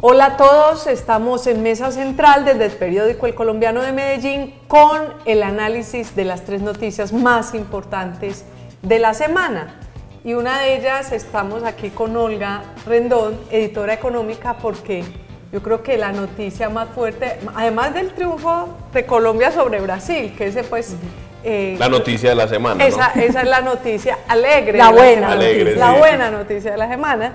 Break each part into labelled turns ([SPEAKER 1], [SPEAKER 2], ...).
[SPEAKER 1] Hola a todos, estamos en Mesa Central desde el periódico El Colombiano de Medellín con el análisis de las tres noticias más importantes de la semana. Y una de ellas estamos aquí con Olga Rendón, editora económica, porque yo creo que la noticia más fuerte, además del triunfo de Colombia sobre Brasil, que ese pues...
[SPEAKER 2] Eh, la noticia de la semana.
[SPEAKER 1] Esa, esa es la noticia alegre.
[SPEAKER 3] La buena.
[SPEAKER 1] La, la buena noticia de la semana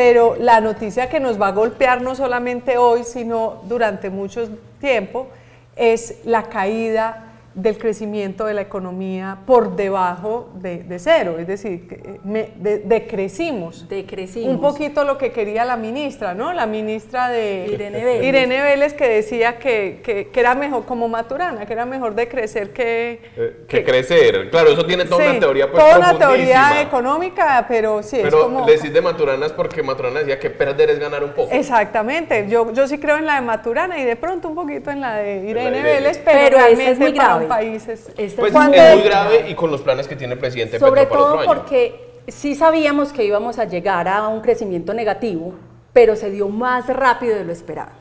[SPEAKER 1] pero la noticia que nos va a golpear no solamente hoy, sino durante mucho tiempo, es la caída del crecimiento de la economía por debajo de, cero, es decir, eh, decrecimos.
[SPEAKER 3] Decrecimos.
[SPEAKER 1] Un poquito lo que quería la ministra, ¿no? La ministra de
[SPEAKER 3] Irene Vélez,
[SPEAKER 1] Irene Vélez que decía que, que, era mejor, como Maturana, que era mejor decrecer que...
[SPEAKER 2] Eh, que, crecer, claro, eso tiene toda una teoría pues,
[SPEAKER 1] Toda una teoría económica, pero sí,
[SPEAKER 2] pero
[SPEAKER 1] es como...
[SPEAKER 2] decís de Maturana es porque Maturana decía que perder es ganar un poco.
[SPEAKER 1] Exactamente, yo, yo sí creo en la de Maturana y de pronto un poquito en la de Irene Vélez, pero, realmente
[SPEAKER 3] es muy grave
[SPEAKER 1] países.
[SPEAKER 2] Este pues es muy grave y con los planes que tiene el presidente
[SPEAKER 3] Sobre
[SPEAKER 2] Petro
[SPEAKER 3] todo porque sí sabíamos que íbamos a llegar a un crecimiento negativo, pero se dio más rápido de lo esperado,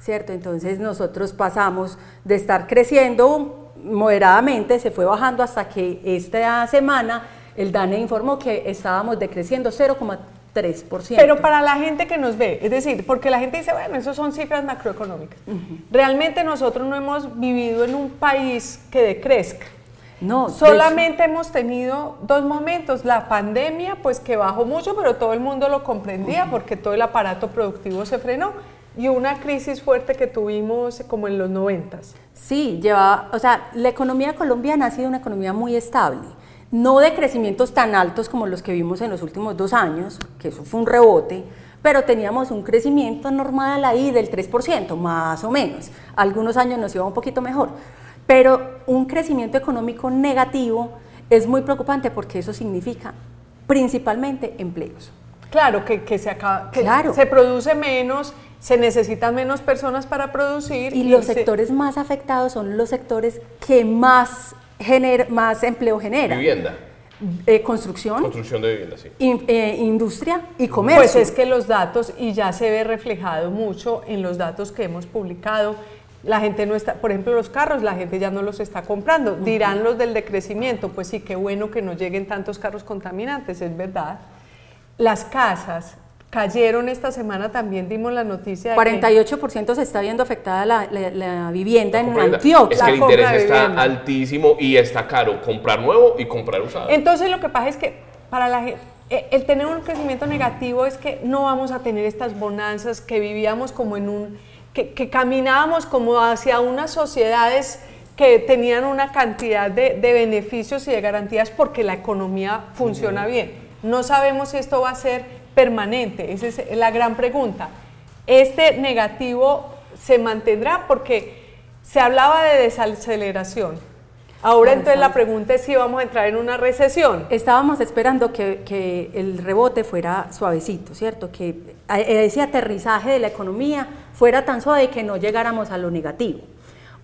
[SPEAKER 3] ¿cierto? Entonces nosotros pasamos de estar creciendo moderadamente, se fue bajando hasta que esta semana el DANE informó que estábamos decreciendo 0,3%. 3%.
[SPEAKER 1] Pero para la gente que nos ve, es decir, porque la gente dice, bueno, eso son cifras macroeconómicas. Realmente nosotros no hemos vivido en un país que decrezca. No, solamente hemos tenido dos momentos, la pandemia, pues que bajó mucho, pero todo el mundo lo comprendía porque todo el aparato productivo se frenó y una crisis fuerte que tuvimos como en los noventas.
[SPEAKER 3] Sí, lleva, o sea, la economía colombiana ha sido una economía muy estable no de crecimientos tan altos como los que vimos en los últimos dos años, que eso fue un rebote, pero teníamos un crecimiento normal ahí del 3%, más o menos. Algunos años nos iba un poquito mejor, pero un crecimiento económico negativo es muy preocupante porque eso significa principalmente empleos.
[SPEAKER 1] Claro, que, se, acaba, claro. se produce menos, se necesitan menos personas para producir.
[SPEAKER 3] Y, los sectores más afectados son los sectores que más más empleo genera.
[SPEAKER 2] Vivienda.
[SPEAKER 3] Eh, construcción.
[SPEAKER 2] Construcción de vivienda, sí.
[SPEAKER 3] Eh, industria y comercio.
[SPEAKER 1] Pues es que los datos, y ya se ve reflejado mucho en los datos que hemos publicado, la gente no está, por ejemplo, los carros, la gente ya no los está comprando. Dirán los del decrecimiento, pues sí, qué bueno que no lleguen tantos carros contaminantes, es verdad. Las casas, Cayeron esta semana, también dimos la noticia de
[SPEAKER 3] 48% se está viendo afectada la, vivienda en Antioquia.
[SPEAKER 2] Es que el interés está altísimo y está caro comprar nuevo y comprar usado.
[SPEAKER 1] Entonces lo que pasa es que para la eh, el tener un crecimiento negativo es que no vamos a tener estas bonanzas que vivíamos como en un, que, caminábamos como hacia unas sociedades que tenían una cantidad de, beneficios y de garantías porque la economía funciona bien. No sabemos si esto va a ser permanente? Esa es la gran pregunta. ¿Este negativo se mantendrá? Porque se hablaba de desaceleración. Ahora entonces la pregunta es si vamos a entrar en una recesión.
[SPEAKER 3] Estábamos esperando que, el rebote fuera suavecito, ¿cierto? Que ese aterrizaje de la economía fuera tan suave que no llegáramos a lo negativo.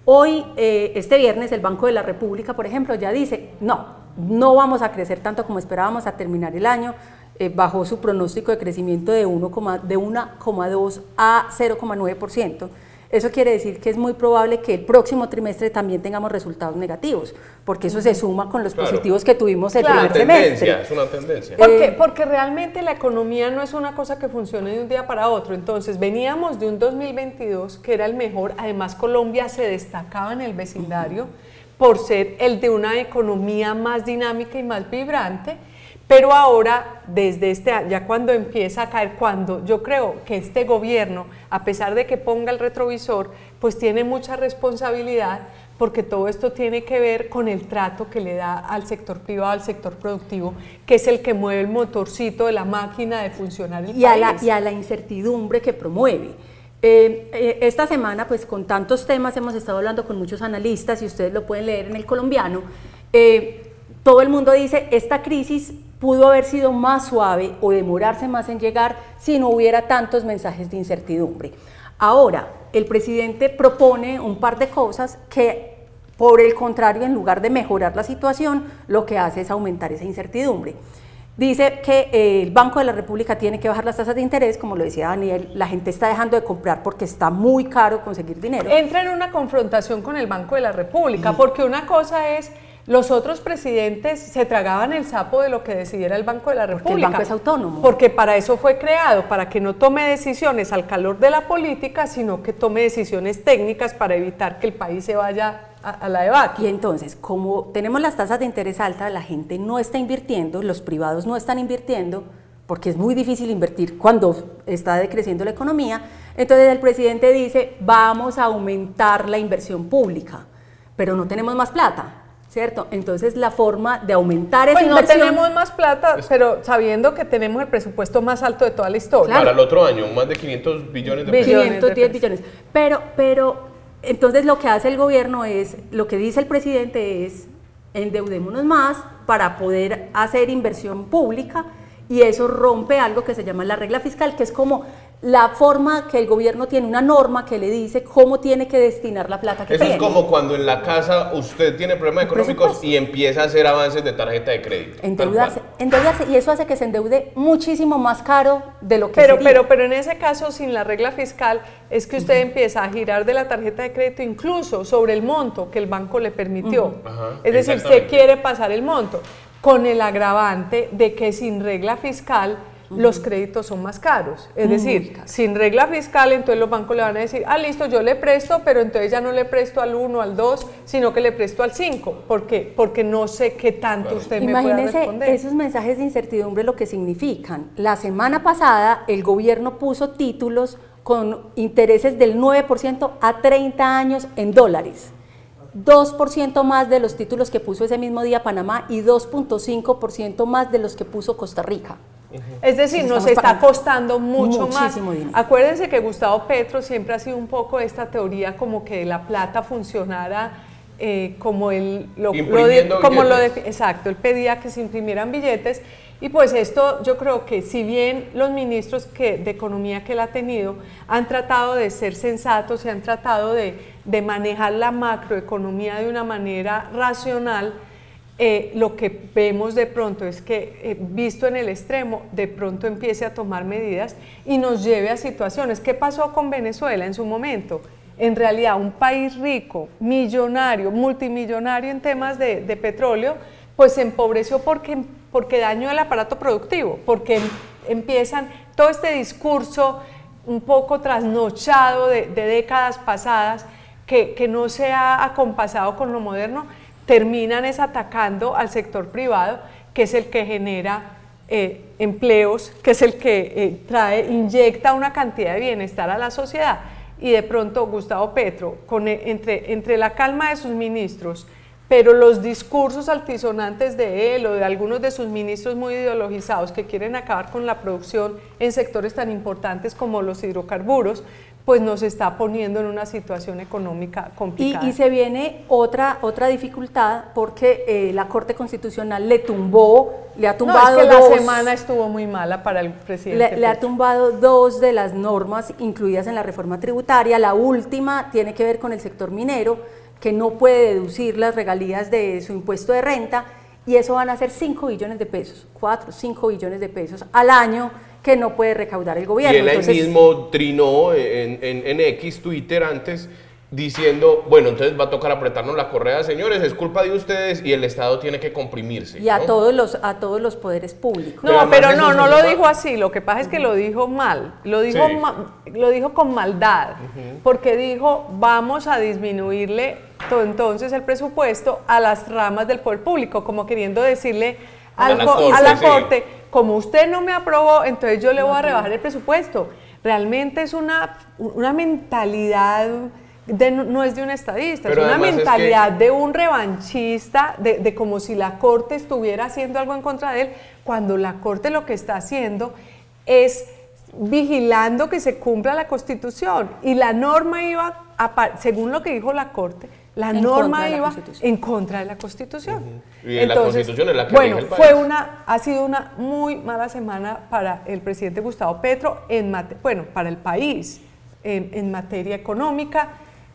[SPEAKER 3] Hoy, eh, este viernes, el Banco de la República, por ejemplo, ya dice, no, no vamos a crecer tanto como esperábamos a terminar el año, eh, bajó su pronóstico de crecimiento de 1,2 a 0,9%. Eso quiere decir que es muy probable que el próximo trimestre también tengamos resultados negativos, porque eso se suma con los positivos que tuvimos el primer semestre.
[SPEAKER 2] Es una tendencia.
[SPEAKER 1] Porque, eh, porque realmente la economía no es una cosa que funcione de un día para otro. Entonces, veníamos de un 2022 que era el mejor. Además, Colombia se destacaba en el vecindario por ser el de una economía más dinámica y más vibrante pero ahora, desde este, ya cuando empieza a caer, cuando yo creo que este gobierno, a pesar de que ponga el retrovisor, pues tiene mucha responsabilidad porque todo esto tiene que ver con el trato que le da al sector privado, al sector productivo, que es el que mueve el motorcito de la máquina de funcionar el
[SPEAKER 3] y A la, y a la incertidumbre que promueve. Eh, eh, esta semana, pues con tantos temas, hemos estado hablando con muchos analistas y ustedes lo pueden leer en el colombiano. Eh, todo el mundo dice, esta crisis pudo haber sido más suave o demorarse más en llegar si no hubiera tantos mensajes de incertidumbre. Ahora, el presidente propone un par de cosas que, por el contrario, en lugar de mejorar la situación, lo que hace es aumentar esa incertidumbre. dice que eh, el Banco de la República tiene que bajar las tasas de interés, como lo decía Daniel, la gente está dejando de comprar porque está muy caro conseguir dinero.
[SPEAKER 1] Entra en una confrontación con el Banco de la República, porque una cosa es los otros presidentes se tragaban el sapo de lo que decidiera el Banco de la República.
[SPEAKER 3] Porque el banco es autónomo.
[SPEAKER 1] Porque para eso fue creado, para que no tome decisiones al calor de la política, sino que tome decisiones técnicas para evitar que el país se vaya a, la debate.
[SPEAKER 3] Y entonces, como tenemos las tasas de interés altas, la gente no está invirtiendo, los privados no están invirtiendo, porque es muy difícil invertir cuando está decreciendo la economía, entonces el presidente dice, vamos a aumentar la inversión pública, pero no tenemos más plata. ¿Cierto? Entonces la forma de aumentar esa
[SPEAKER 1] pues
[SPEAKER 3] inversión...
[SPEAKER 1] no tenemos más plata, pero sabiendo que tenemos el presupuesto más alto de toda la historia.
[SPEAKER 2] Para el otro año, más de 500 billones de
[SPEAKER 3] pesos. 510 billones. Pero, pero, entonces lo que hace el gobierno es, lo que dice el presidente es, endeudémonos más para poder hacer inversión pública y eso rompe algo que se llama la regla fiscal, que es como la forma que el gobierno tiene una norma que le dice cómo tiene que destinar la plata que
[SPEAKER 2] Eso
[SPEAKER 3] tiene.
[SPEAKER 2] es como cuando en la casa usted tiene problemas económicos y empieza a hacer avances de tarjeta de crédito.
[SPEAKER 3] Endeudarse, endeudarse y eso hace que se endeude muchísimo más caro de lo que
[SPEAKER 1] pero, Pero, pero en ese caso, sin la regla fiscal, es que usted empieza a girar de la tarjeta de crédito incluso sobre el monto que el banco le permitió. es decir, usted quiere pasar el monto con el agravante de que sin regla fiscal los créditos son más caros. Es decir, sin regla fiscal, entonces los bancos le van a decir, ah, listo, yo le presto, pero entonces ya no le presto al 1, al 2, sino que le presto al 5. ¿Por qué? Porque no sé qué tanto usted me puede responder.
[SPEAKER 3] esos mensajes de incertidumbre lo que significan. La semana pasada el gobierno puso títulos con intereses del 9% a 30 años en dólares. 2% más de los títulos que puso ese mismo día Panamá y 2.5% más de los que puso Costa Rica.
[SPEAKER 1] Es decir, nos está costando mucho más. Dinero. Acuérdense que Gustavo Petro siempre ha sido un poco esta teoría como que la plata funcionara eh, como él lo, como lo exacto, él pedía que se imprimieran billetes y pues esto yo creo que si bien los ministros que, de economía que él ha tenido han tratado de ser sensatos y han tratado de, de manejar la macroeconomía de una manera racional, eh, lo que vemos de pronto es que, eh, visto en el extremo, de pronto empiece a tomar medidas y nos lleve a situaciones. ¿Qué pasó con Venezuela en su momento? En realidad, un país rico, millonario, multimillonario en temas de, petróleo, pues se empobreció porque, porque dañó el aparato productivo, porque empiezan todo este discurso un poco trasnochado de, décadas pasadas que, que no se ha acompasado con lo moderno, terminan es atacando al sector privado, que es el que genera eh, empleos, que es el que eh, trae, inyecta una cantidad de bienestar a la sociedad. Y de pronto Gustavo Petro, con, e, entre, entre la calma de sus ministros, pero los discursos altisonantes de él o de algunos de sus ministros muy ideologizados que quieren acabar con la producción en sectores tan importantes como los hidrocarburos, pues nos está poniendo en una situación económica complicada.
[SPEAKER 3] Y, se viene otra, otra dificultad porque eh, la Corte Constitucional le tumbó, le ha tumbado
[SPEAKER 1] no, es que la semana estuvo muy mala para el presidente.
[SPEAKER 3] Le, le, ha tumbado dos de las normas incluidas en la reforma tributaria. La última tiene que ver con el sector minero, que no puede deducir las regalías de su impuesto de renta y eso van a ser 5 billones de pesos, 4, 5 billones de pesos al año que no puede recaudar el gobierno.
[SPEAKER 2] Y él ahí mismo trinó en, en, X, Twitter antes, diciendo, bueno, entonces va a tocar apretarnos la correa, señores, es culpa de ustedes y el Estado tiene que comprimirse.
[SPEAKER 3] Y a, todos, los, a todos los poderes públicos.
[SPEAKER 1] No, pero, no, no lo dijo así, lo que pasa es que lo dijo mal, lo dijo, lo dijo con maldad, porque dijo, vamos a disminuirle entonces el presupuesto a las ramas del poder público, como queriendo decirle a la, Corte, como usted no me aprobó, entonces yo le voy a rebajar el presupuesto. Realmente es una, una mentalidad, de, no es de un estadista, es una mentalidad de un revanchista, de, de como si la Corte estuviera haciendo algo en contra de él, cuando la Corte lo que está haciendo es vigilando que se cumpla la Constitución. Y la norma iba, según lo que dijo la Corte, la norma iba en contra de la Constitución.
[SPEAKER 2] Y la Constitución es la que
[SPEAKER 1] Bueno, fue una, ha sido una muy mala semana para el presidente Gustavo Petro, en bueno, para el país, en, materia económica.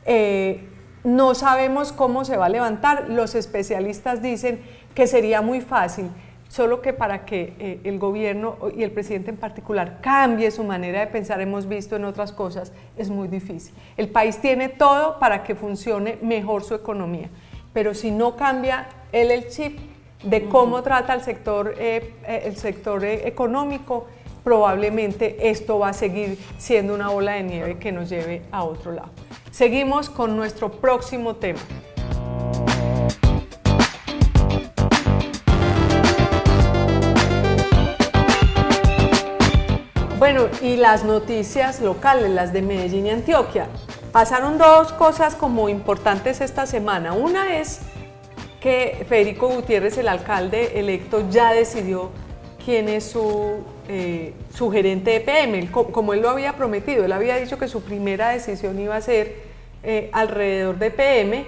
[SPEAKER 1] Eh, no sabemos cómo se va a levantar. Los especialistas dicen que sería muy fácil solo que para que eh, el gobierno y el presidente en particular cambie su manera de pensar, hemos visto en otras cosas, es muy difícil. El país tiene todo para que funcione mejor su economía, pero si no cambia él el chip de cómo trata el sector, eh, eh, el sector económico, probablemente esto va a seguir siendo una ola de nieve que nos lleve a otro lado. Seguimos con nuestro próximo tema. Bueno, y las noticias locales, las de Medellín y Antioquia. Pasaron dos cosas como importantes esta semana. Una es que Federico Gutiérrez, el alcalde electo, ya decidió quién es su, eh, gerente de PM, como él lo había prometido. Él había dicho que su primera decisión iba a ser eh, alrededor de PM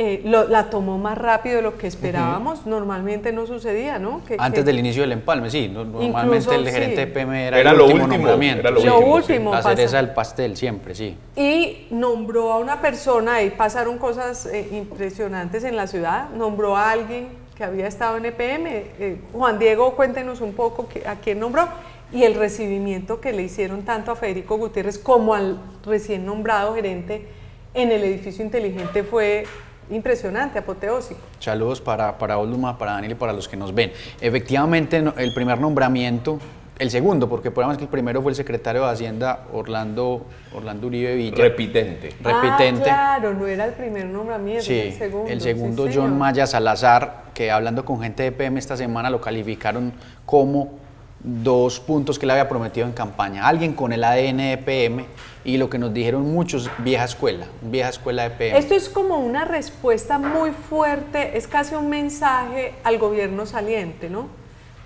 [SPEAKER 1] eh, la tomó más rápido de lo que esperábamos. Normalmente no sucedía, ¿no?
[SPEAKER 4] Antes del inicio del empalme, sí. Normalmente el gerente de PM era,
[SPEAKER 2] el último, nombramiento.
[SPEAKER 1] Era lo, último.
[SPEAKER 4] La cereza del pastel, siempre, sí.
[SPEAKER 1] Y nombró a una persona, y pasaron cosas eh, impresionantes en la ciudad. Nombró a alguien que había estado en EPM. Eh, Juan Diego, cuéntenos un poco a quién nombró y el recibimiento que le hicieron tanto a Federico Gutiérrez como al recién nombrado gerente en el edificio inteligente fue impresionante, apoteósico.
[SPEAKER 4] Saludos para, para Oluma, para Daniel y para los que nos ven. Efectivamente, el primer nombramiento, el segundo, porque podemos que el primero fue el secretario de Hacienda, Orlando, Orlando Uribe Villa.
[SPEAKER 2] Repitente.
[SPEAKER 4] Repitente.
[SPEAKER 1] Ah, claro, no era el primer nombramiento,
[SPEAKER 4] sí,
[SPEAKER 1] el segundo.
[SPEAKER 4] El segundo, John Maya Salazar, que hablando con gente de PM esta semana lo calificaron como dos puntos que le había prometido en campaña. Alguien con el ADN de PM y lo que nos dijeron muchos, vieja escuela, vieja escuela de PM.
[SPEAKER 1] Esto es como una respuesta muy fuerte, es casi un mensaje al gobierno saliente, ¿no?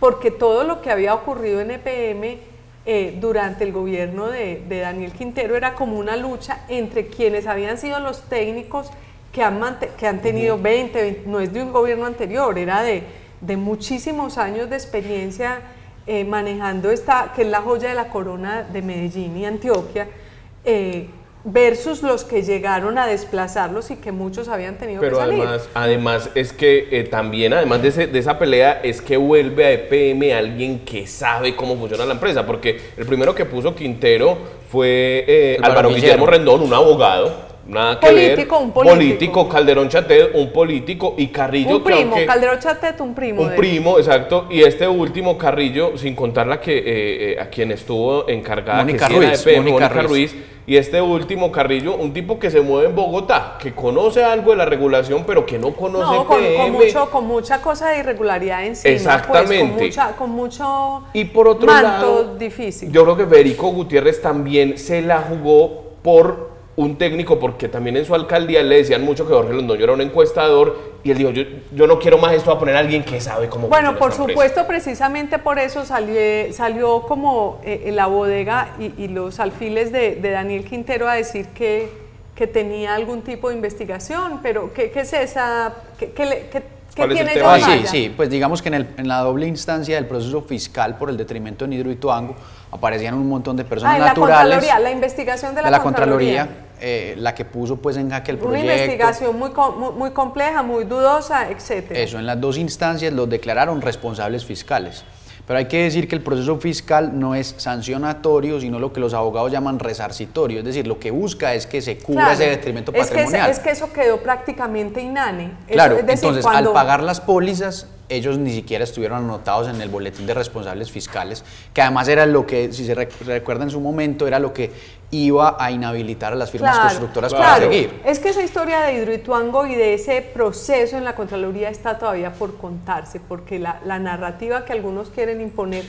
[SPEAKER 1] Porque todo lo que había ocurrido en EPM eh, durante el gobierno de, Daniel Quintero era como una lucha entre quienes habían sido los técnicos que han, que han tenido 20, no es de un gobierno anterior, era de, de muchísimos años de experiencia eh, manejando esta, que es la joya de la corona de Medellín y Antioquia, eh, versus los que llegaron a desplazarlos y que muchos habían tenido
[SPEAKER 2] que
[SPEAKER 1] salir.
[SPEAKER 2] Pero además, además es que eh, también, además de, de, esa pelea, es que vuelve a EPM alguien que sabe cómo funciona la empresa, porque el primero que puso Quintero fue Álvaro Guillermo Rendón, un abogado, Nada que
[SPEAKER 1] político,
[SPEAKER 2] ver.
[SPEAKER 1] Un político.
[SPEAKER 2] político. Calderón Chatet, un político y Carrillo.
[SPEAKER 1] Un primo, Calderón Chatet, un primo.
[SPEAKER 2] Un primo, exacto. Y este último Carrillo, sin contar la que eh, eh, a quien estuvo encargada,
[SPEAKER 4] Mónica
[SPEAKER 2] que
[SPEAKER 4] Ruiz,
[SPEAKER 2] de Mónica, Ruiz. Y este último Carrillo, un tipo que se mueve en Bogotá, que conoce algo de la regulación, pero que no conoce
[SPEAKER 1] no, con, mucho, con mucha cosa de irregularidad encima. Pues,
[SPEAKER 2] Exactamente.
[SPEAKER 1] con, mucho
[SPEAKER 2] y por otro
[SPEAKER 1] lado, difícil.
[SPEAKER 2] Yo creo que Federico Gutiérrez también se la jugó por un técnico, porque también en su alcaldía le decían mucho que Jorge Londoño era un encuestador, y él dijo, yo, yo no quiero más esto a poner a alguien que sabe cómo
[SPEAKER 1] Bueno, por supuesto, precisamente por eso salió, salió como eh, en la bodega y, los alfiles de, Daniel Quintero a decir que, que tenía algún tipo de investigación, pero ¿qué, qué es esa? ¿Qué, qué, ¿Qué tiene
[SPEAKER 4] ah, sí, sí, pues digamos que en, el, en, la doble instancia del proceso fiscal por el detrimento de Nidro y Tuango aparecían un montón de personas
[SPEAKER 1] ah,
[SPEAKER 4] naturales.
[SPEAKER 1] La, la investigación de la,
[SPEAKER 4] de la Contraloría, eh, la que puso pues en jaque el proyecto.
[SPEAKER 1] Una investigación muy, muy, compleja, muy dudosa, etcétera.
[SPEAKER 4] Eso, en las dos instancias los declararon responsables fiscales. Pero hay que decir que el proceso fiscal no es sancionatorio, sino lo que los abogados llaman resarcitorio, es decir, lo que busca es que se cubra ese detrimento patrimonial.
[SPEAKER 1] Es que, eso quedó prácticamente inane.
[SPEAKER 4] Claro, entonces al pagar las pólizas, ellos ni siquiera estuvieron anotados en el boletín de responsables fiscales, que además era lo que, si se recuerda en su momento, era lo que iba a inhabilitar a las firmas constructoras para seguir.
[SPEAKER 1] Es que esa historia de Hidroituango y de ese proceso en la Contraloría está todavía por contarse, porque la, narrativa que algunos quieren imponer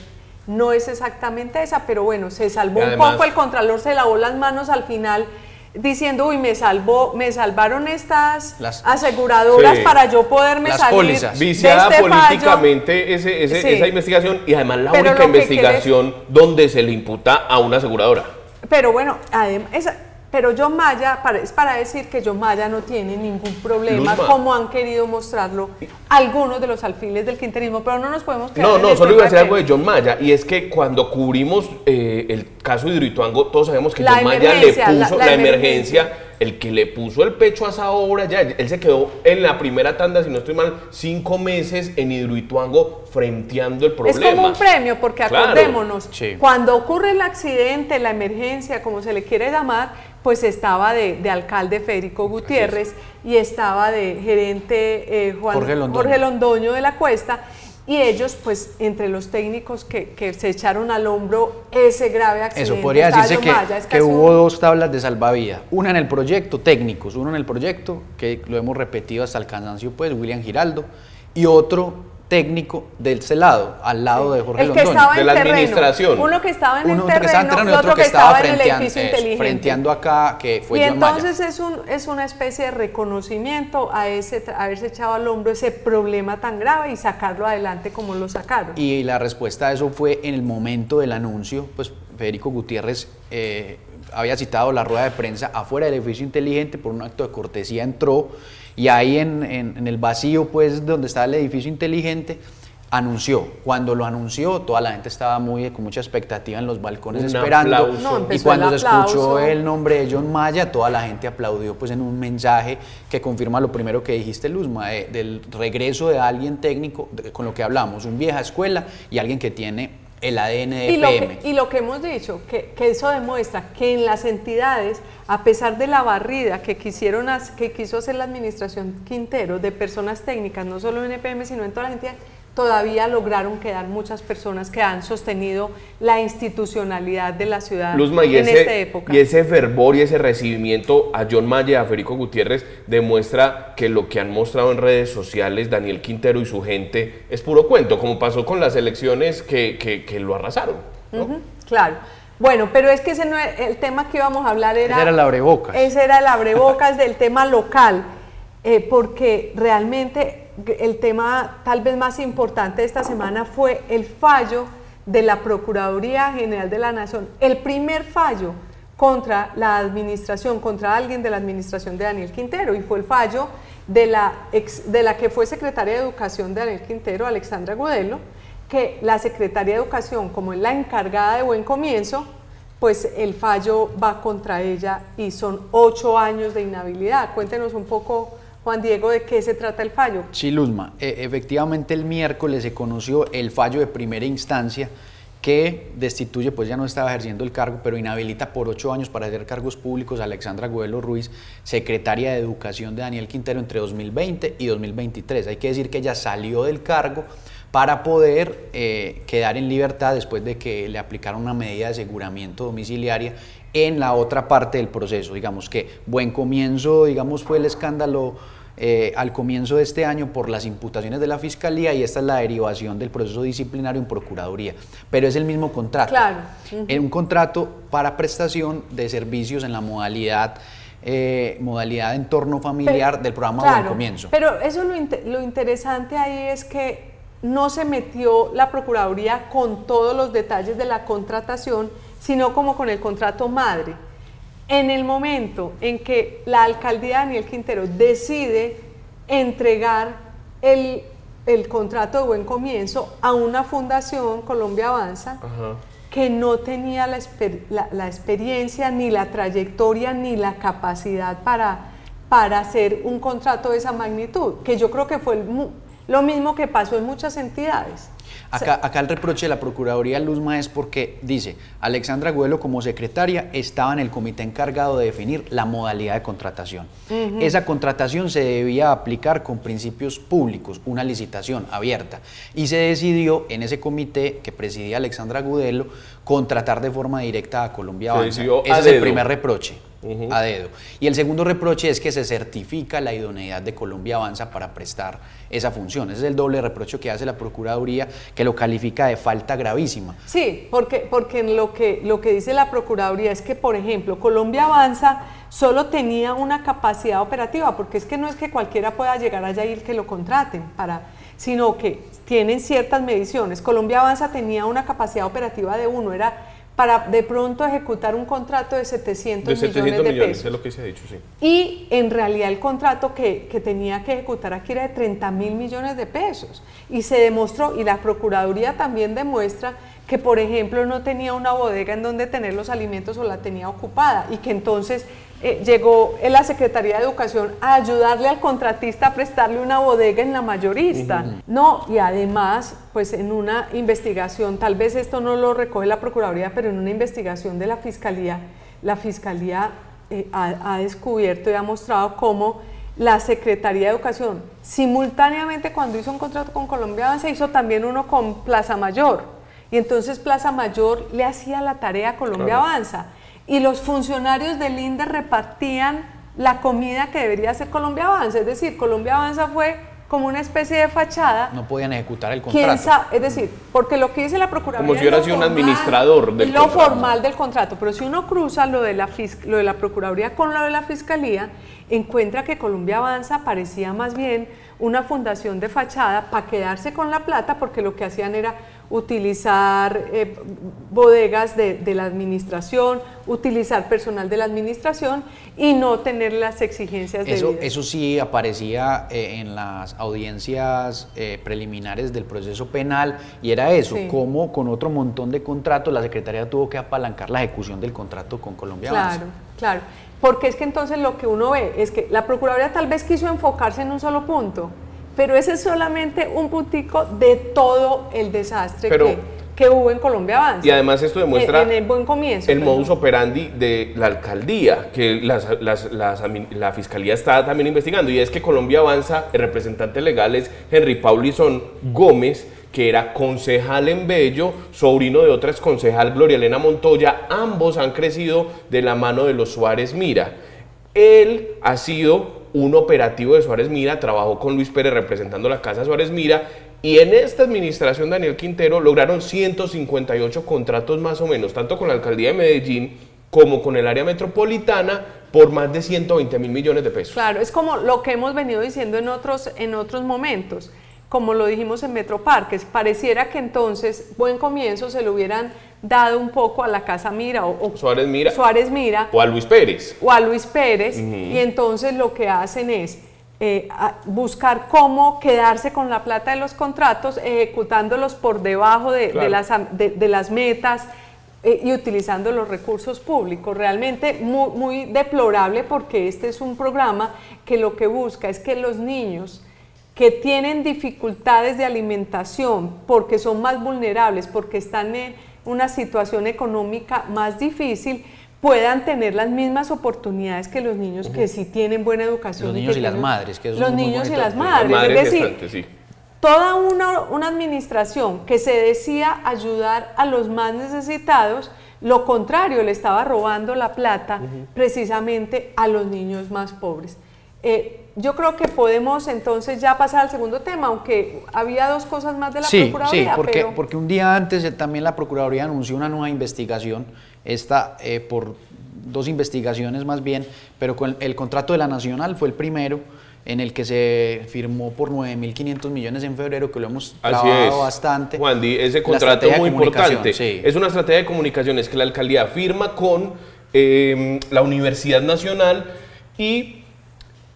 [SPEAKER 1] no es exactamente esa, pero bueno, se salvó un poco, el Contralor se lavó las manos al final diciendo, uy, me salvó, me salvaron estas aseguradoras para yo poderme
[SPEAKER 4] las
[SPEAKER 1] salir
[SPEAKER 4] pólizas.
[SPEAKER 2] Viciada este políticamente esa investigación y además la única investigación donde se le imputa a una aseguradora.
[SPEAKER 1] Pero bueno, además, pero John Maya, es para decir que John Maya no tiene ningún problema, como han querido mostrarlo algunos de los alfiles del quinterismo, pero no nos podemos quedar
[SPEAKER 2] No, no, solo iba a decir algo de John Maya, y es que cuando cubrimos eh, el caso de Hidroituango, todos sabemos que John Maya le puso la, emergencia el que le puso el pecho a esa obra, ya, él se quedó en la primera tanda, si no estoy mal, cinco meses en Hidroituango frenteando el problema.
[SPEAKER 1] Es como un premio, porque acordémonos, cuando ocurre el accidente, la emergencia, como se le quiere llamar, pues estaba de, alcalde Federico Gutiérrez y estaba de gerente eh, Juan Jorge Londoño de la Cuesta y ellos, pues, entre los técnicos que, se echaron al hombro ese grave accidente.
[SPEAKER 4] Eso podría decirse que, que hubo dos tablas de salvavidas. Una en el proyecto, técnicos, uno en el proyecto, que lo hemos repetido hasta el cansancio, pues, William Giraldo, y otro técnico del lado, al lado de Jorge
[SPEAKER 1] el que estaba en de la administración. Uno que estaba en el terreno, y otro que estaba, en el edificio inteligente.
[SPEAKER 4] Frenteando acá, que fue
[SPEAKER 1] Y entonces es, un, es una especie de reconocimiento a ese haberse echado al hombro ese problema tan grave y sacarlo adelante como lo sacaron.
[SPEAKER 4] Y la respuesta a eso fue en el momento del anuncio, pues Federico Gutiérrez eh, había citado la rueda de prensa afuera del edificio inteligente por un acto de cortesía entró y ahí en, en, el vacío, pues, donde estaba el edificio inteligente, anunció. Cuando lo anunció, toda la gente estaba muy con mucha expectativa en los balcones esperando. y cuando se escuchó el nombre de John Maya, toda la gente aplaudió pues en un mensaje que confirma lo primero que dijiste, Luzma, del regreso de alguien técnico, con lo que hablamos, un vieja escuela y alguien que tiene el ADN de
[SPEAKER 1] y Lo que, y lo que hemos dicho, que, que, eso demuestra que en las entidades, a pesar de la barrida que, quisieron, que quiso hacer la administración Quintero de personas técnicas, no solo en EPM, sino en todas las entidades, todavía lograron quedar muchas personas que han sostenido la institucionalidad de la ciudad en esta época.
[SPEAKER 2] Y ese fervor y ese recibimiento a John Maya y a Federico Gutiérrez demuestra que lo que han mostrado en redes sociales Daniel Quintero y su gente es puro cuento, como pasó con las elecciones que, lo arrasaron.
[SPEAKER 1] claro. Bueno, pero es que ese no es, el tema que íbamos a hablar era...
[SPEAKER 4] Ese era el abrebocas.
[SPEAKER 1] Ese era el abrebocas del tema local, eh, porque realmente el tema tal vez más importante esta semana fue el fallo de la Procuraduría General de la Nación, el primer fallo contra la administración, contra alguien de la administración de Daniel Quintero, y fue el fallo de la, de la que fue secretaria de Educación de Daniel Quintero, Alexandra Gudelo, que la secretaria de Educación, como es la encargada de buen comienzo, pues el fallo va contra ella y son ocho años de inhabilidad. Cuéntenos un poco Juan Diego, ¿de qué se trata el fallo?
[SPEAKER 4] Sí, Luzma, e, efectivamente el miércoles se conoció el fallo de primera instancia que destituye, pues ya no estaba ejerciendo el cargo, pero inhabilita por ocho años para hacer cargos públicos a Alexandra Guelo Ruiz, secretaria de Educación de Daniel Quintero entre 2020 y 2023. Hay que decir que ella salió del cargo para poder eh, quedar en libertad después de que le aplicaron una medida de aseguramiento domiciliaria en la otra parte del proceso. Digamos que buen comienzo, digamos, fue el escándalo eh, al comienzo de este año por las imputaciones de la Fiscalía y esta es la derivación del proceso disciplinario en Procuraduría. Pero es el mismo contrato.
[SPEAKER 1] Claro.
[SPEAKER 4] Es un contrato para prestación de servicios en la modalidad eh, modalidad de entorno familiar del programa Buen Comienzo.
[SPEAKER 1] Pero eso lo, lo interesante ahí es que no se metió la Procuraduría con todos los detalles de la contratación, sino como con el contrato madre. En el momento en que la alcaldía Daniel Quintero decide entregar el, contrato de buen comienzo a una fundación, Colombia Avanza, que no tenía la, la, experiencia, ni la trayectoria, ni la capacidad para, para hacer un contrato de esa magnitud, que yo creo que fue lo mismo que pasó en muchas entidades.
[SPEAKER 4] Acá, el reproche de la Procuraduría Luzma es porque dice, Alexandra Guelo como secretaria estaba en el comité encargado de definir la modalidad de contratación. Esa contratación se debía aplicar con principios públicos, una licitación abierta. Y se decidió en ese comité que presidía Alexandra Gudelo contratar de forma directa a Colombia. Ese es el primer reproche a dedo. Y el segundo reproche es que se certifica la idoneidad de Colombia Avanza para prestar esa función. Ese es el doble reproche que hace la Procuraduría, que lo califica de falta gravísima.
[SPEAKER 1] Sí, porque, porque lo, que, lo que dice la Procuraduría es que, por ejemplo, Colombia Avanza solo tenía una capacidad operativa, porque es que no es que cualquiera pueda llegar allá y que lo contraten, para, sino que tienen ciertas mediciones. Colombia Avanza tenía una capacidad operativa de uno, era para de pronto ejecutar un contrato de 700, de 700 millones de pesos.
[SPEAKER 2] Es lo que se ha dicho, sí.
[SPEAKER 1] Y en realidad el contrato que, que, tenía que ejecutar aquí era de 30 mil millones de pesos. Y se demostró, y la Procuraduría también demuestra que, por ejemplo, no tenía una bodega en donde tener los alimentos o la tenía ocupada y que entonces eh, llegó en la Secretaría de Educación a ayudarle al contratista a prestarle una bodega en la mayorista. No, y además, pues en una investigación, tal vez esto no lo recoge la Procuraduría, pero en una investigación de la Fiscalía, la Fiscalía eh, ha, descubierto y ha mostrado cómo la Secretaría de Educación, simultáneamente cuando hizo un contrato con Colombia Avanza, hizo también uno con Plaza Mayor. Y entonces Plaza Mayor le hacía la tarea a Colombia Avanza y los funcionarios del INDE repartían la comida que debería hacer Colombia Avanza. Es decir, Colombia Avanza fue como una especie de fachada.
[SPEAKER 4] No podían ejecutar el contrato.
[SPEAKER 1] es decir, porque lo que dice la Procuraduría.
[SPEAKER 2] Como si hubiera sido un administrador
[SPEAKER 1] del Lo formal del contrato. Pero si uno cruza lo de, la lo de la Procuraduría con lo de la Fiscalía, encuentra que Colombia Avanza parecía más bien una fundación de fachada para quedarse con la plata, porque lo que hacían era utilizar eh, bodegas de, la administración, utilizar personal de la administración y no tener las exigencias
[SPEAKER 4] eso,
[SPEAKER 1] de
[SPEAKER 4] Eso sí aparecía eh, en las audiencias eh, preliminares del proceso penal y era eso, como con otro montón de contratos la Secretaría tuvo que apalancar la ejecución del contrato con Colombia
[SPEAKER 1] Claro, claro. Porque es que entonces lo que uno ve es que la Procuraduría tal vez quiso enfocarse en un solo punto, pero ese es solamente un puntico de todo el desastre que, hubo en Colombia Avanza.
[SPEAKER 2] Y además esto demuestra
[SPEAKER 1] en, el buen comienzo,
[SPEAKER 2] el modus operandi de la alcaldía, que la fiscalía está también investigando, y es que Colombia Avanza, el representante legal es Henry Paulison Gómez, que era concejal en Bello, sobrino de otra concejal, Gloria Elena Montoya, ambos han crecido de la mano de los Suárez Mira. Él ha sido un operativo de Suárez Mira, trabajó con Luis Pérez representando la Casa Suárez Mira y en esta administración Daniel Quintero lograron 158 contratos más o menos, tanto con la alcaldía de Medellín como con el área metropolitana por más de 120 mil millones de pesos.
[SPEAKER 1] Claro, es como lo que hemos venido diciendo en otros, en otros momentos, como lo dijimos en Metroparques, pareciera que entonces buen comienzo se lo hubieran dado un poco a la Casa Mira o,
[SPEAKER 2] Suárez Mira
[SPEAKER 1] Suárez Mira
[SPEAKER 2] o a Luis Pérez.
[SPEAKER 1] o a Luis Pérez y entonces lo que hacen es eh, buscar cómo quedarse con la plata de los contratos ejecutándolos por debajo de, las, de, las, metas eh, y utilizando los recursos públicos. Realmente muy, muy deplorable porque este es un programa que lo que busca es que los niños que tienen dificultades de alimentación porque son más vulnerables, porque están en una situación económica más difícil, puedan tener las mismas oportunidades que los niños que sí tienen buena educación.
[SPEAKER 4] Los niños y, las madres,
[SPEAKER 1] que Los niños y las madres. es decir, toda una, una administración que se decía ayudar a los más necesitados, lo contrario, le estaba robando la plata precisamente a los niños más pobres. Eh, yo creo que podemos entonces ya pasar al segundo tema, aunque había dos cosas más de la Procuraduría.
[SPEAKER 4] Sí, porque, porque un día antes también la Procuraduría anunció una nueva investigación, esta eh, por dos investigaciones más bien, pero con el contrato de la Nacional fue el primero en el que se firmó por 9.500 millones en febrero, que lo hemos trabajado bastante.
[SPEAKER 2] Juan Di, ese contrato es muy importante. Es una estrategia de comunicación, es que la alcaldía firma con eh, la Universidad Nacional y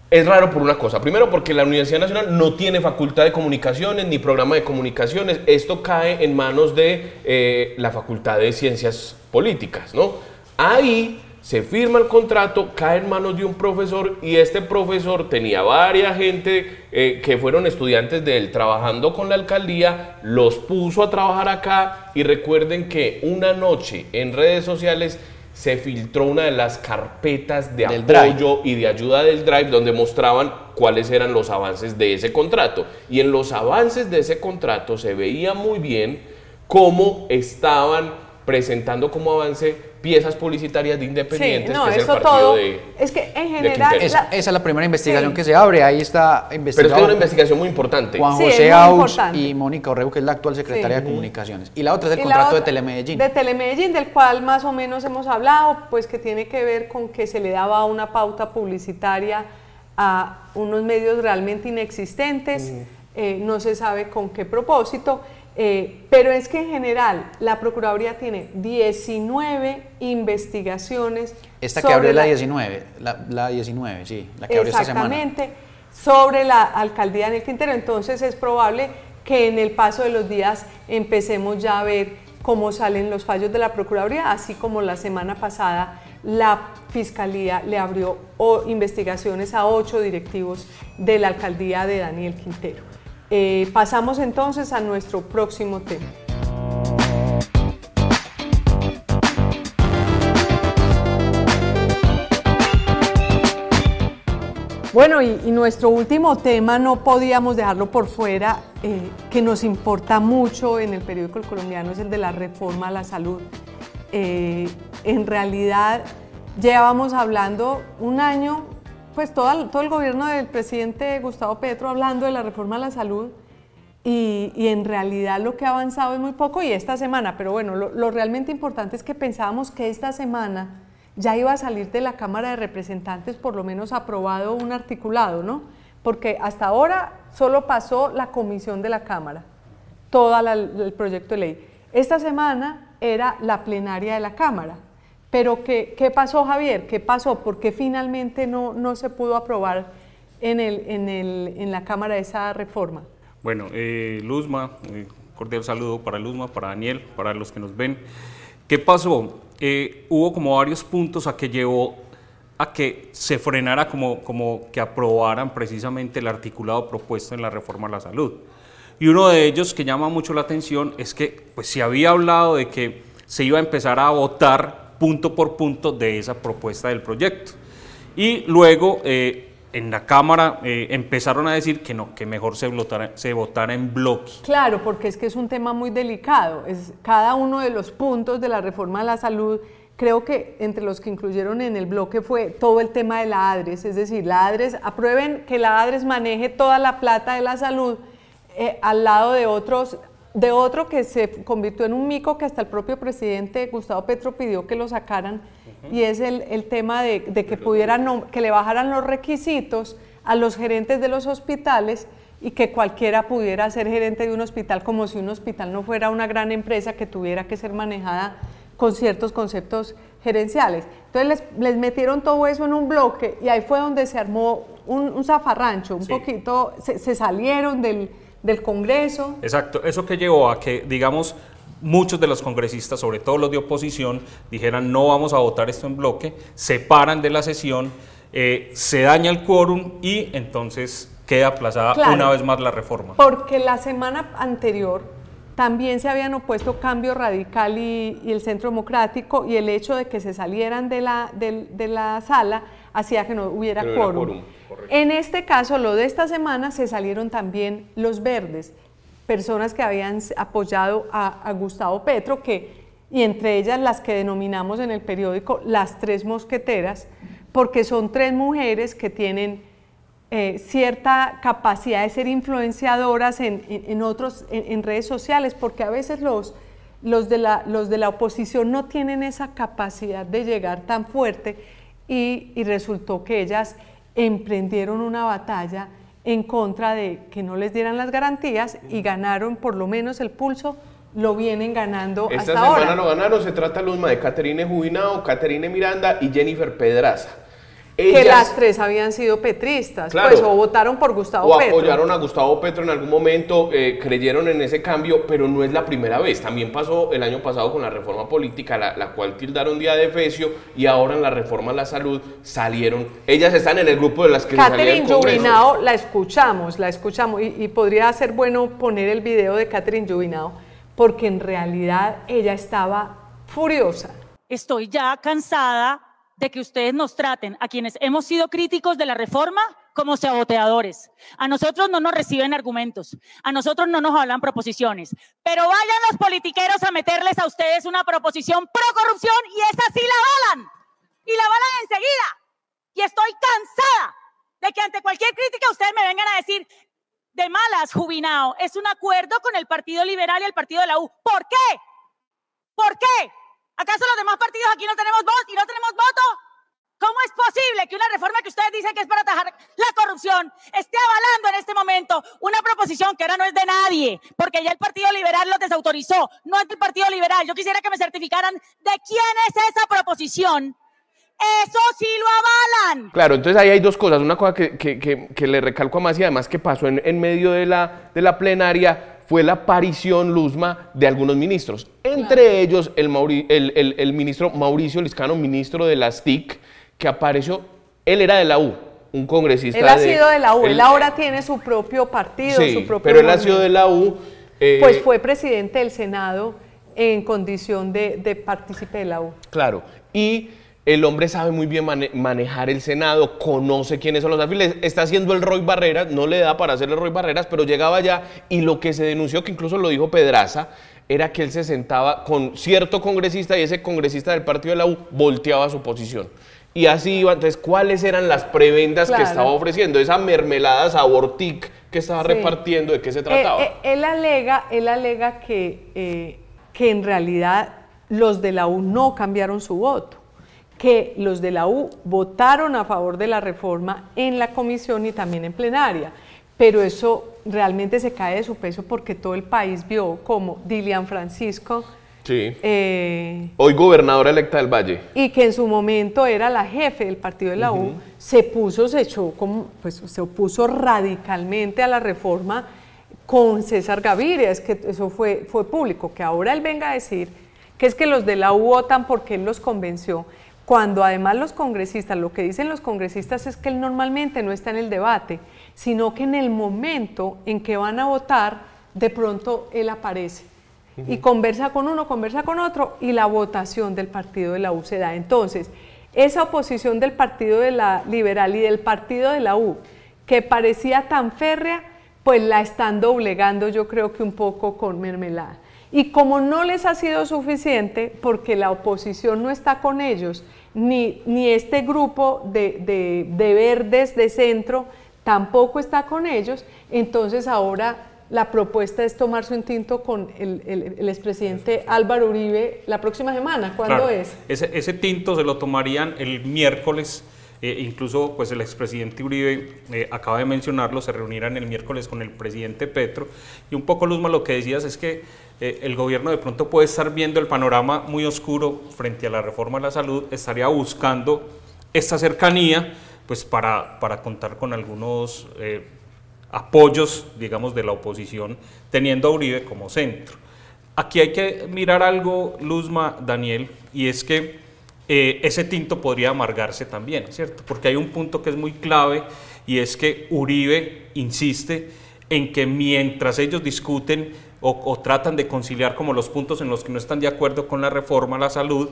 [SPEAKER 2] es raro por una cosa. Primero, porque la Universidad Nacional no tiene facultad de comunicaciones ni programa de comunicaciones. Esto cae en manos de eh, la Facultad de Ciencias Políticas, ¿no? Ahí se firma el contrato, cae en manos de un profesor y este profesor tenía varias gente eh, que fueron estudiantes de él trabajando con la alcaldía, los puso a trabajar acá y recuerden que una noche en redes sociales se filtró una de las carpetas de apoyo y de ayuda del Drive donde mostraban cuáles eran los avances de ese contrato. Y en los avances de ese contrato se veía muy bien cómo estaban presentando como avance piezas publicitarias de independientes,
[SPEAKER 1] no, que es el todo, de, Es que en general...
[SPEAKER 4] esa, es la primera investigación que se abre, ahí está
[SPEAKER 2] investigando. Pero es que es una investigación muy importante.
[SPEAKER 4] Juan José Aus y Mónica Orrego, que es la actual secretaria de Comunicaciones. Y la otra es el contrato de Telemedellín.
[SPEAKER 1] De Telemedellín, del cual más o menos hemos hablado, pues que tiene que ver con que se le daba una pauta publicitaria a unos medios realmente inexistentes, eh, no se sabe con qué propósito, eh, pero es que en general la Procuraduría tiene 19 investigaciones.
[SPEAKER 4] Esta que abrió la, 19, la, 19, sí, la que abrió esta semana.
[SPEAKER 1] Exactamente, sobre la alcaldía en el Quintero. Entonces es probable que en el paso de los días empecemos ya a ver cómo salen los fallos de la Procuraduría, así como la semana pasada la Fiscalía le abrió investigaciones a ocho directivos de la alcaldía de Daniel Quintero. Eh, pasamos entonces a nuestro próximo tema. Bueno, y, nuestro último tema no podíamos dejarlo por fuera, eh, que nos importa mucho en el periódico Colombiano, es el de la reforma a la salud. Eh, en realidad llevábamos hablando un año, pues todo, todo el gobierno del presidente Gustavo Petro hablando de la reforma a la salud y, en realidad lo que ha avanzado es muy poco y esta semana, pero bueno, lo, lo realmente importante es que pensábamos que esta semana ya iba a salir de la Cámara de Representantes por lo menos aprobado un articulado, ¿no? Porque hasta ahora solo pasó la comisión de la Cámara, todo el proyecto de ley. Esta semana era la plenaria de la Cámara. Pero ¿qué, qué pasó, Javier? ¿Qué pasó? ¿Por qué finalmente no, no se pudo aprobar en, el, en, el, en la Cámara esa reforma?
[SPEAKER 5] Bueno, eh, Luzma, eh, cordial saludo para Luzma, para Daniel, para los que nos ven. ¿Qué pasó? Eh, hubo como varios puntos a que llevó a que se frenara como, como que aprobaran precisamente el articulado propuesto en la reforma a la salud. Y uno de ellos que llama mucho la atención es que pues, se había hablado de que se iba a empezar a votar punto por punto de esa propuesta del proyecto. Y luego eh, en la Cámara eh, empezaron a decir que no, que mejor se votara, se votara en bloque.
[SPEAKER 1] Claro, porque es que es un tema muy delicado. Es cada uno de los puntos de la reforma de la salud, creo que entre los que incluyeron en el bloque fue todo el tema de la ADRES, es decir, la ADRES, aprueben que la ADRES maneje toda la plata de la salud eh, al lado de otros de otro que se convirtió en un mico que hasta el propio presidente Gustavo Petro pidió que lo sacaran. Y es el, el tema de, de, que pudieran que le bajaran los requisitos a los gerentes de los hospitales y que cualquiera pudiera ser gerente de un hospital como si un hospital no fuera una gran empresa que tuviera que ser manejada con ciertos conceptos gerenciales. Entonces les, les metieron todo eso en un bloque y ahí fue donde se armó un, un zafarrancho, un poquito, se, se salieron del del Congreso.
[SPEAKER 5] Exacto, eso que llevó a que, digamos, muchos de los congresistas, sobre todo los de oposición, dijeran no vamos a votar esto en bloque, se paran de la sesión, eh, se daña el quórum y entonces queda aplazada una vez más la reforma.
[SPEAKER 1] Porque la semana anterior también se habían opuesto Cambio Radical y, el Centro Democrático y el hecho de que se salieran de la, de, la sala hacía que no hubiera quórum. En este caso, lo de esta semana, se salieron también los verdes, personas que habían apoyado a, Gustavo Petro, que, y entre ellas las que denominamos en el periódico las tres mosqueteras, porque son tres mujeres que tienen eh, cierta capacidad de ser influenciadoras en, otros, en, redes sociales, porque a veces los, los, de la, los de la oposición no tienen esa capacidad de llegar tan fuerte y, y resultó que ellas emprendieron una batalla en contra de que no les dieran las garantías y ganaron por lo menos el pulso lo vienen ganando
[SPEAKER 2] Esta
[SPEAKER 1] hasta
[SPEAKER 2] semana lo ganaron, se trata Luzma de Caterine Jubinao, Caterine Miranda y Jennifer Pedraza
[SPEAKER 1] que las tres habían sido petristas, pues, o votaron por Gustavo
[SPEAKER 2] o
[SPEAKER 1] Petro.
[SPEAKER 2] apoyaron a Gustavo Petro en algún momento, eh, creyeron en ese cambio, pero no es la primera vez. También pasó el año pasado con la reforma política, la, cual tildaron día de fecio, y ahora en la reforma a la salud salieron. Ellas están en el grupo de las que
[SPEAKER 1] Catherine Jubinao la escuchamos, la escuchamos, y, y podría ser bueno poner el video de Catherine Jubinao, porque en realidad ella estaba furiosa.
[SPEAKER 6] Estoy ya cansada de que ustedes nos traten a quienes hemos sido críticos de la reforma como saboteadores. A nosotros no nos reciben argumentos, a nosotros no nos hablan proposiciones, pero vayan los politiqueros a meterles a ustedes una proposición pro corrupción y esa sí la balan, y la balan enseguida. Y estoy cansada de que ante cualquier crítica ustedes me vengan a decir, de malas, Jubinao, es un acuerdo con el Partido Liberal y el Partido de la U. ¿Por qué? ¿Por qué? ¿Acaso los demás partidos aquí no tenemos voz y no tenemos voto? ¿Cómo es posible que una reforma que ustedes dicen que es para atajar la corrupción esté avalando en este momento una proposición que ahora no es de nadie? Porque ya el Partido Liberal lo desautorizó, no es del Partido Liberal. Yo quisiera que me certificaran de quién es esa proposición. Eso sí lo avalan.
[SPEAKER 2] Claro, entonces ahí hay dos cosas. Una cosa que, que, que, le recalco a más y además que pasó en, en medio de la, de la plenaria fue la aparición, Luzma, de algunos ministros. Entre ellos, el, el, ministro Mauricio Liscano, ministro de las TIC, que apareció, él era de la U, un congresista.
[SPEAKER 1] Él ha sido de la U, él, ahora tiene su propio partido, su propio.
[SPEAKER 2] Pero él ha sido de la U.
[SPEAKER 1] Eh, pues fue presidente del Senado en condición de, de partícipe de la U.
[SPEAKER 2] Claro. Y el hombre sabe muy bien manejar el Senado, conoce quiénes son los afiles, está haciendo el Roy Barreras, no le da para hacer el Roy Barreras, pero llegaba allá y lo que se denunció, que incluso lo dijo Pedraza, era que él se sentaba con cierto congresista y ese congresista del partido de la U volteaba su posición. Y así iba, entonces, ¿cuáles eran las prebendas que estaba ofreciendo? Esa mermelada sabor tic que estaba repartiendo, ¿de qué se trataba?
[SPEAKER 1] Eh, eh, él alega, él alega que, eh, que en realidad los de la U no cambiaron su voto que los de la U votaron a favor de la reforma en la comisión y también en plenaria, pero eso realmente se cae de su peso porque todo el país vio como Dilian Francisco,
[SPEAKER 2] eh, hoy gobernadora electa del Valle,
[SPEAKER 1] y que en su momento era la jefe del partido de la U, se puso, se echó, como, pues se opuso radicalmente a la reforma con César Gaviria, es que eso fue, fue público, que ahora él venga a decir que es que los de la U votan porque él los convenció cuando además los congresistas, lo que dicen los congresistas es que él normalmente no está en el debate, sino que en el momento en que van a votar, de pronto él aparece y conversa con uno, conversa con otro y la votación del partido de la U se da. Entonces, esa oposición del partido de la liberal y del partido de la U, que parecía tan férrea, pues la están doblegando yo creo que un poco con mermelada. Y como no les ha sido suficiente, porque la oposición no está con ellos, ni, ni este grupo de, verdes de centro tampoco está con ellos, entonces ahora la propuesta es tomarse un tinto con el, el, expresidente Álvaro Uribe la próxima semana. ¿Cuándo es?
[SPEAKER 5] Ese, ese, tinto se lo tomarían el miércoles. Eh, incluso pues el expresidente Uribe eh, acaba de mencionarlo, se reunirán el miércoles con el presidente Petro. Y un poco, Luzma, lo que decías es que eh, el gobierno de pronto puede estar viendo el panorama muy oscuro frente a la reforma de la salud, estaría buscando esta cercanía pues para, para contar con algunos apoyos, digamos, de la oposición, teniendo a Uribe como centro. Aquí hay que mirar algo, Luzma, Daniel, y es que eh, ese tinto podría amargarse también, ¿cierto? Porque hay un punto que es muy clave y es que Uribe insiste en que mientras ellos discuten o, tratan de conciliar como los puntos en los que no están de acuerdo con la reforma a la salud,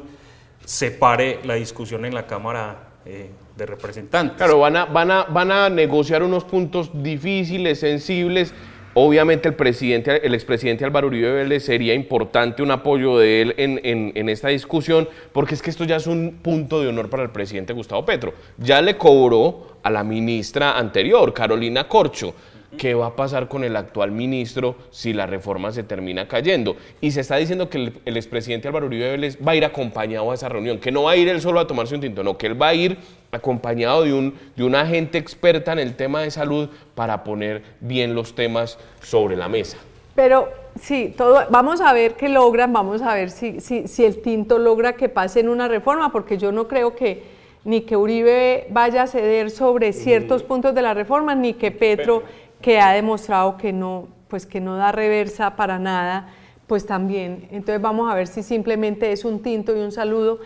[SPEAKER 5] se pare la discusión en la Cámara eh, de Representantes.
[SPEAKER 2] Claro, van a, van, a, van a negociar unos puntos difíciles, sensibles. Obviamente el presidente, el expresidente Álvaro Uribe Vélez sería importante un apoyo de él en, en, en, esta discusión, porque es que esto ya es un punto de honor para el presidente Gustavo Petro. Ya le cobró a la ministra anterior, Carolina Corcho. ¿Qué va a pasar con el actual ministro si la reforma se termina cayendo? Y se está diciendo que el, expresidente Álvaro Uribe Vélez va a ir acompañado a esa reunión, que no va a ir él solo a tomarse un tinto, no, que él va a ir acompañado de un, de una agente experta en el tema de salud para poner bien los temas sobre la mesa.
[SPEAKER 1] Pero sí, todo, vamos a ver qué logran, vamos a ver si, si, si el tinto logra que pase en una reforma, porque yo no creo que ni que Uribe vaya a ceder sobre ciertos puntos de la reforma, ni que Petro que ha demostrado que no, pues que no da reversa para nada, pues también. Entonces vamos a ver si simplemente es un tinto y un saludo,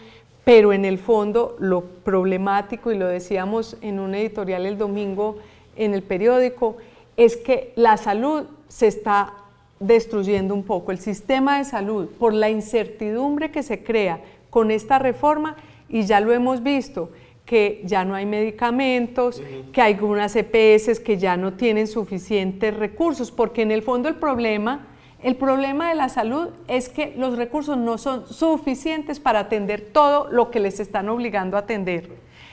[SPEAKER 1] pero en el fondo lo problemático, y lo decíamos en un editorial el domingo en el periódico, es que la salud se está destruyendo un poco. El sistema de salud, por la incertidumbre que se crea con esta reforma, y ya lo hemos visto, que ya no hay medicamentos, que hay algunas EPS que ya no tienen suficientes recursos, porque en el fondo el problema, el problema de la salud es que los recursos no son suficientes para atender todo lo que les están obligando a atender.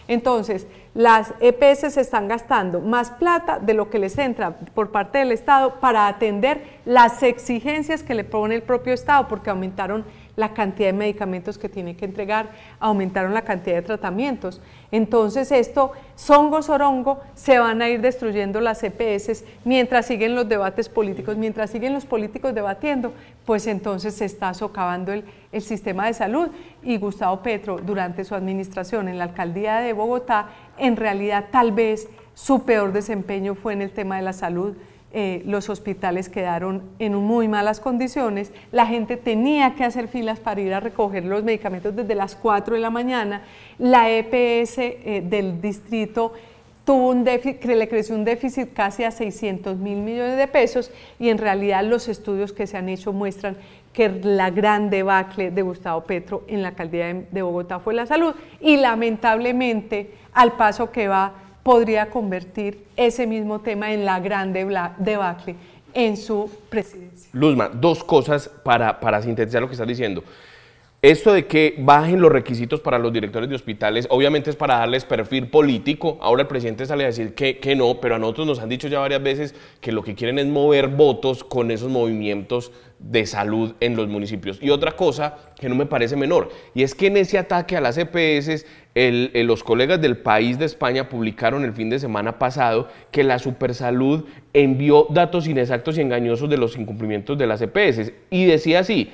[SPEAKER 1] Entonces, las EPS se están gastando más plata de lo que les entra por parte del Estado para atender las exigencias que le pone el propio Estado, porque aumentaron la cantidad de medicamentos que tiene que entregar, aumentaron la cantidad de tratamientos. Entonces esto, songo sorongo, se van a ir destruyendo las EPS mientras siguen los debates políticos, mientras siguen los políticos debatiendo, pues entonces se está socavando el, el sistema de salud y Gustavo Petro durante su administración en la alcaldía de Bogotá, en realidad tal vez su peor desempeño fue en el tema de la salud eh, los hospitales quedaron en muy malas condiciones, la gente tenía que hacer filas para ir a recoger los medicamentos desde las 4 de la mañana, la EPS eh, del distrito tuvo un déficit, le creció un déficit casi a 600 mil millones de pesos y en realidad los estudios que se han hecho muestran que la gran debacle de Gustavo Petro en la alcaldía de Bogotá fue la salud y lamentablemente al paso que va podría convertir ese mismo tema en la gran debacle en su presidencia.
[SPEAKER 2] Luzma, dos cosas para, para sintetizar lo que estás diciendo. Esto de que bajen los requisitos para los directores de hospitales, obviamente es para darles perfil político. Ahora el presidente sale a decir que, que, no, pero a nosotros nos han dicho ya varias veces que lo que quieren es mover votos con esos movimientos de salud en los municipios. Y otra cosa que no me parece menor, y es que en ese ataque a las EPS, los colegas del país de España publicaron el fin de semana pasado que la Supersalud envió datos inexactos y engañosos de los incumplimientos de las EPS. Y decía así,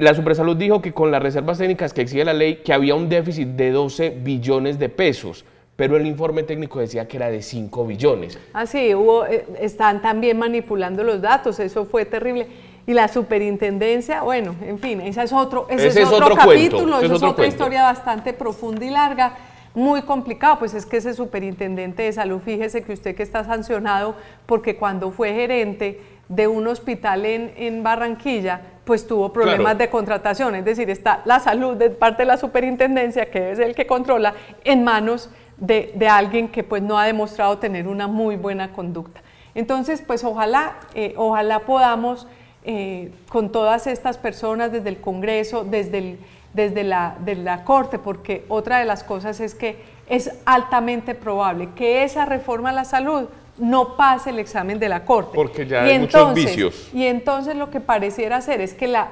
[SPEAKER 2] la Supersalud dijo que con las reservas técnicas que exige la ley, que había un déficit de 12 billones de pesos pero el informe técnico decía que era de 5 billones.
[SPEAKER 1] Ah, sí, hubo, eh, están también manipulando los datos, eso fue terrible. Y la superintendencia, bueno, en fin, ese es otro, ese, es otro, capítulo, esa es, otra historia bastante profunda y larga, muy complicado, pues es que ese superintendente de salud, fíjese que usted que está sancionado porque cuando fue gerente de un hospital en, en Barranquilla, pues tuvo problemas de contratación, es decir, está la salud de parte de la superintendencia, que es el que controla, en manos de, de alguien que pues no ha demostrado tener una muy buena conducta. Entonces, pues ojalá, eh, ojalá podamos eh, con todas estas personas desde el Congreso, desde, desde la, de la Corte, porque otra de las cosas es que es altamente probable que esa reforma a la salud no pase el examen de la Corte.
[SPEAKER 2] Porque ya hay muchos vicios.
[SPEAKER 1] Y entonces lo que pareciera hacer es que la,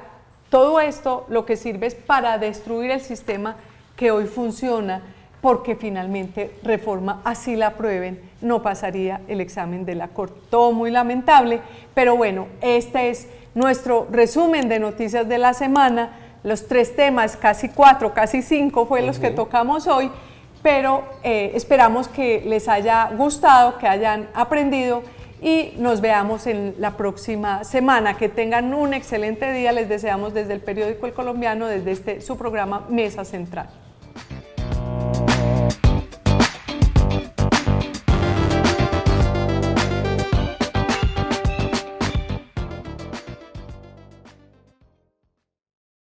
[SPEAKER 1] todo esto lo que sirve es para destruir el sistema que hoy funciona, porque finalmente reforma, así la aprueben, no pasaría el examen de la Corte. Todo muy lamentable, pero bueno, este es nuestro resumen de noticias de la semana. Los tres temas, casi cuatro, casi cinco, fue los que tocamos hoy pero eh, esperamos que les haya gustado, que hayan aprendido y nos veamos en la próxima semana. Que tengan un excelente día, les deseamos desde el periódico El Colombiano, desde este su programa Mesa Central.